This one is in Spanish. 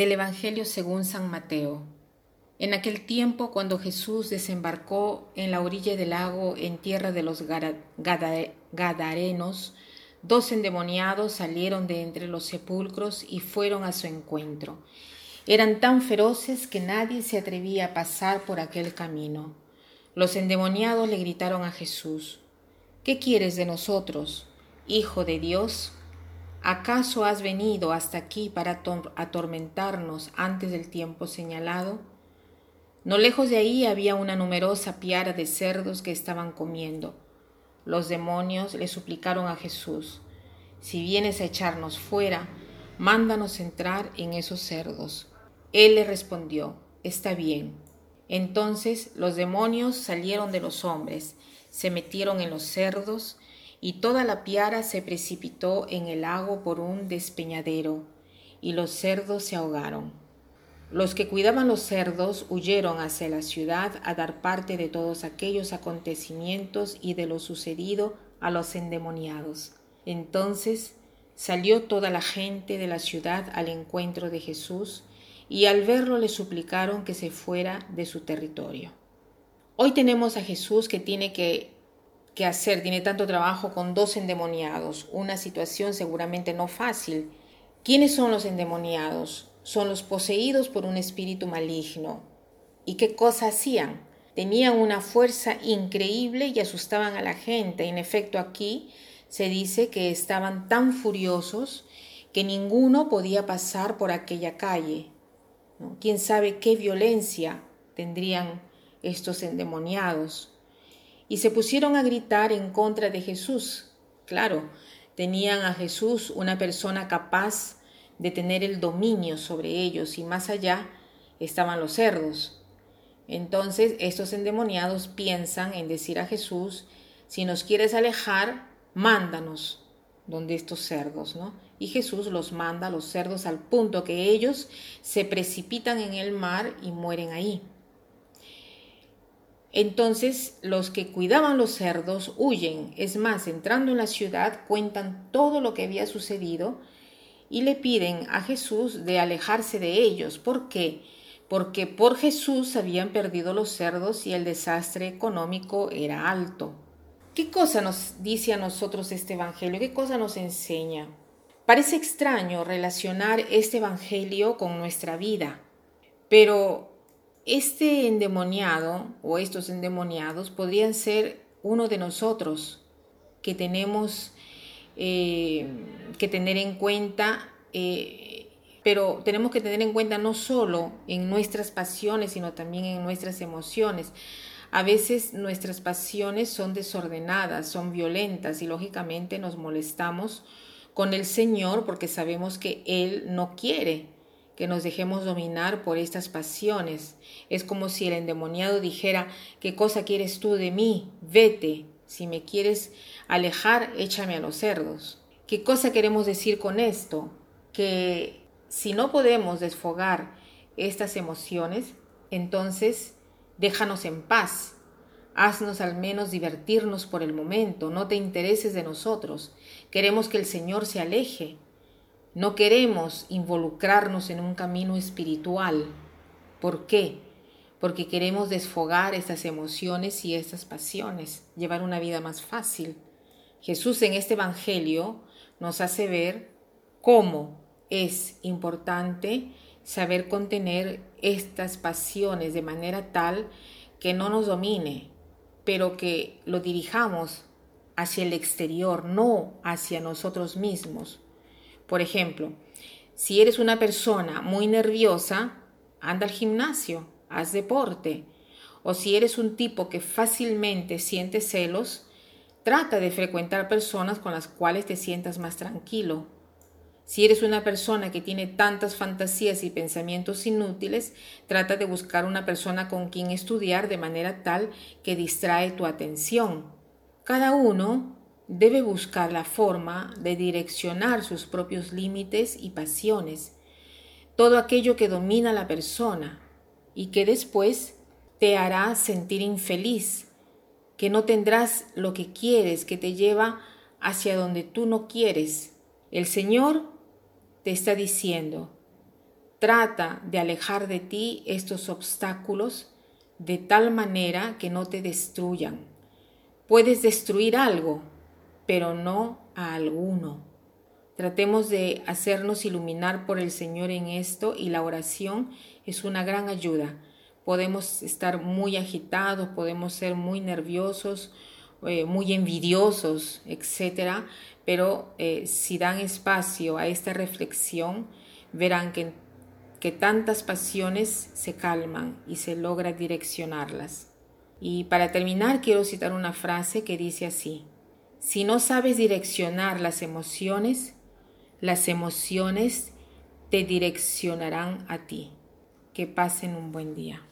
Del Evangelio según San Mateo. En aquel tiempo, cuando Jesús desembarcó en la orilla del lago en tierra de los Gadarenos, dos endemoniados salieron de entre los sepulcros y fueron a su encuentro. Eran tan feroces que nadie se atrevía a pasar por aquel camino. Los endemoniados le gritaron a Jesús, ¿Qué quieres de nosotros, Hijo de Dios? ¿Acaso has venido hasta aquí para atormentarnos antes del tiempo señalado? No lejos de ahí había una numerosa piara de cerdos que estaban comiendo. Los demonios le suplicaron a Jesús, si vienes a echarnos fuera, mándanos entrar en esos cerdos. Él le respondió, está bien. Entonces los demonios salieron de los hombres, se metieron en los cerdos, y toda la piara se precipitó en el lago por un despeñadero, y los cerdos se ahogaron. Los que cuidaban los cerdos huyeron hacia la ciudad a dar parte de todos aquellos acontecimientos y de lo sucedido a los endemoniados. Entonces salió toda la gente de la ciudad al encuentro de Jesús, y al verlo le suplicaron que se fuera de su territorio. Hoy tenemos a Jesús que tiene que que hacer, tiene tanto trabajo con dos endemoniados, una situación seguramente no fácil. ¿Quiénes son los endemoniados? Son los poseídos por un espíritu maligno. ¿Y qué cosa hacían? Tenían una fuerza increíble y asustaban a la gente. En efecto, aquí se dice que estaban tan furiosos que ninguno podía pasar por aquella calle. ¿Quién sabe qué violencia tendrían estos endemoniados? Y se pusieron a gritar en contra de Jesús. Claro, tenían a Jesús una persona capaz de tener el dominio sobre ellos y más allá estaban los cerdos. Entonces estos endemoniados piensan en decir a Jesús, si nos quieres alejar, mándanos donde estos cerdos, ¿no? Y Jesús los manda a los cerdos al punto que ellos se precipitan en el mar y mueren ahí. Entonces los que cuidaban los cerdos huyen, es más, entrando en la ciudad cuentan todo lo que había sucedido y le piden a Jesús de alejarse de ellos. ¿Por qué? Porque por Jesús habían perdido los cerdos y el desastre económico era alto. ¿Qué cosa nos dice a nosotros este Evangelio? ¿Qué cosa nos enseña? Parece extraño relacionar este Evangelio con nuestra vida, pero este endemoniado o estos endemoniados podrían ser uno de nosotros que tenemos eh, que tener en cuenta, eh, pero tenemos que tener en cuenta no solo en nuestras pasiones, sino también en nuestras emociones. A veces nuestras pasiones son desordenadas, son violentas y lógicamente nos molestamos con el Señor porque sabemos que Él no quiere que nos dejemos dominar por estas pasiones. Es como si el endemoniado dijera, ¿qué cosa quieres tú de mí? Vete. Si me quieres alejar, échame a los cerdos. ¿Qué cosa queremos decir con esto? Que si no podemos desfogar estas emociones, entonces déjanos en paz. Haznos al menos divertirnos por el momento, no te intereses de nosotros. Queremos que el Señor se aleje, no queremos involucrarnos en un camino espiritual. ¿Por qué? Porque queremos desfogar estas emociones y estas pasiones, llevar una vida más fácil. Jesús en este Evangelio nos hace ver cómo es importante saber contener estas pasiones de manera tal que no nos domine, pero que lo dirijamos hacia el exterior, no hacia nosotros mismos. Por ejemplo, si eres una persona muy nerviosa, anda al gimnasio, haz deporte. O si eres un tipo que fácilmente siente celos, trata de frecuentar personas con las cuales te sientas más tranquilo. Si eres una persona que tiene tantas fantasías y pensamientos inútiles, trata de buscar una persona con quien estudiar de manera tal que distrae tu atención. Cada uno debe buscar la forma de direccionar sus propios límites y pasiones, todo aquello que domina la persona y que después te hará sentir infeliz, que no tendrás lo que quieres, que te lleva hacia donde tú no quieres. El Señor te está diciendo, trata de alejar de ti estos obstáculos de tal manera que no te destruyan. Puedes destruir algo, pero no a alguno. Tratemos de hacernos iluminar por el Señor en esto y la oración es una gran ayuda. Podemos estar muy agitados, podemos ser muy nerviosos, eh, muy envidiosos, etc. Pero eh, si dan espacio a esta reflexión, verán que, que tantas pasiones se calman y se logra direccionarlas. Y para terminar, quiero citar una frase que dice así, si no sabes direccionar las emociones, las emociones te direccionarán a ti. Que pasen un buen día.